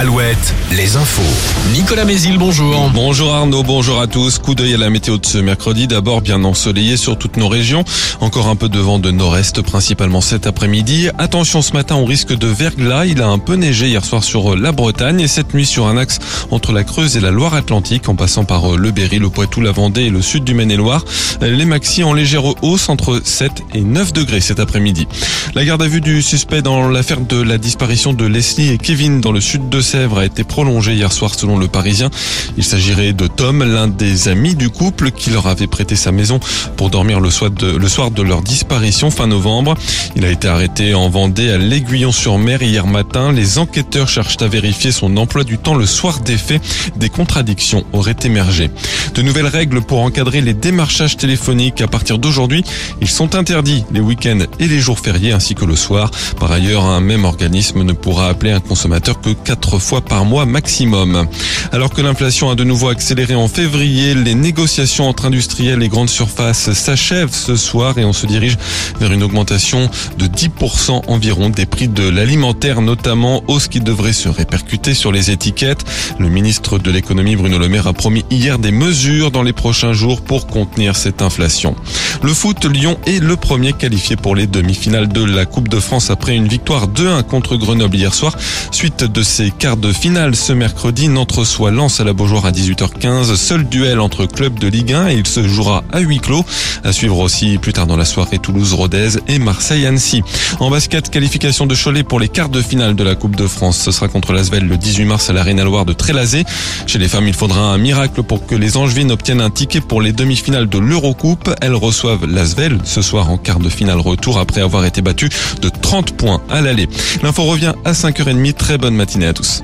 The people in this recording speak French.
Alouette, les infos. Nicolas Mézil, bonjour. Bonjour Arnaud, bonjour à tous. Coup d'œil à la météo de ce mercredi. D'abord bien ensoleillé sur toutes nos régions. Encore un peu de vent de nord-est, principalement cet après-midi. Attention ce matin au risque de verglas. Il a un peu neigé hier soir sur la Bretagne et cette nuit sur un axe entre la Creuse et la Loire-Atlantique en passant par le Berry, le Poitou, la Vendée et le sud du Maine-et-Loire. Les maxi en légère hausse entre 7 et 9 degrés cet après-midi. La garde à vue du suspect dans l'affaire de la disparition de Leslie et Kevin dans le sud de Sèvres a été prolongée hier soir selon le Parisien. Il s'agirait de Tom, l'un des amis du couple qui leur avait prêté sa maison pour dormir le soir de, le soir de leur disparition fin novembre. Il a été arrêté en Vendée à l'Aiguillon-sur-Mer hier matin. Les enquêteurs cherchent à vérifier son emploi du temps le soir des faits. Des contradictions auraient émergé. De nouvelles règles pour encadrer les démarchages téléphoniques. À partir d'aujourd'hui, ils sont interdits les week-ends et les jours fériés ainsi que le soir. Par ailleurs, un même organisme ne pourra appeler un consommateur que quatre fois par mois maximum. Alors que l'inflation a de nouveau accéléré en février, les négociations entre industriels et grandes surfaces s'achèvent ce soir et on se dirige vers une augmentation de 10% environ des prix de l'alimentaire, notamment hausse qui devrait se répercuter sur les étiquettes. Le ministre de l'économie Bruno Le Maire a promis hier des mesures dans les prochains jours pour contenir cette inflation. Le foot, Lyon est le premier qualifié pour les demi-finales de la Coupe de France après une victoire 2-1 contre Grenoble hier soir, suite de ses 40 de finale ce mercredi. Nantes reçoit Lens à la Beaujoire à 18h15. Seul duel entre clubs de Ligue 1 et il se jouera à huis clos. À suivre aussi plus tard dans la soirée Toulouse-Rodez et Marseille-Annecy. En basket, qualification de Cholet pour les quarts de finale de la Coupe de France. Ce sera contre l'Asvel le 18 mars à l'Arena Loire de Trélazé. Chez les femmes, il faudra un miracle pour que les Angevines obtiennent un ticket pour les demi-finales de l'Eurocoupe. Elles reçoivent l'Asvel ce soir en quart de finale retour après avoir été battues de 30 points à l'aller. L'info revient à 5h30. Très bonne matinée à tous.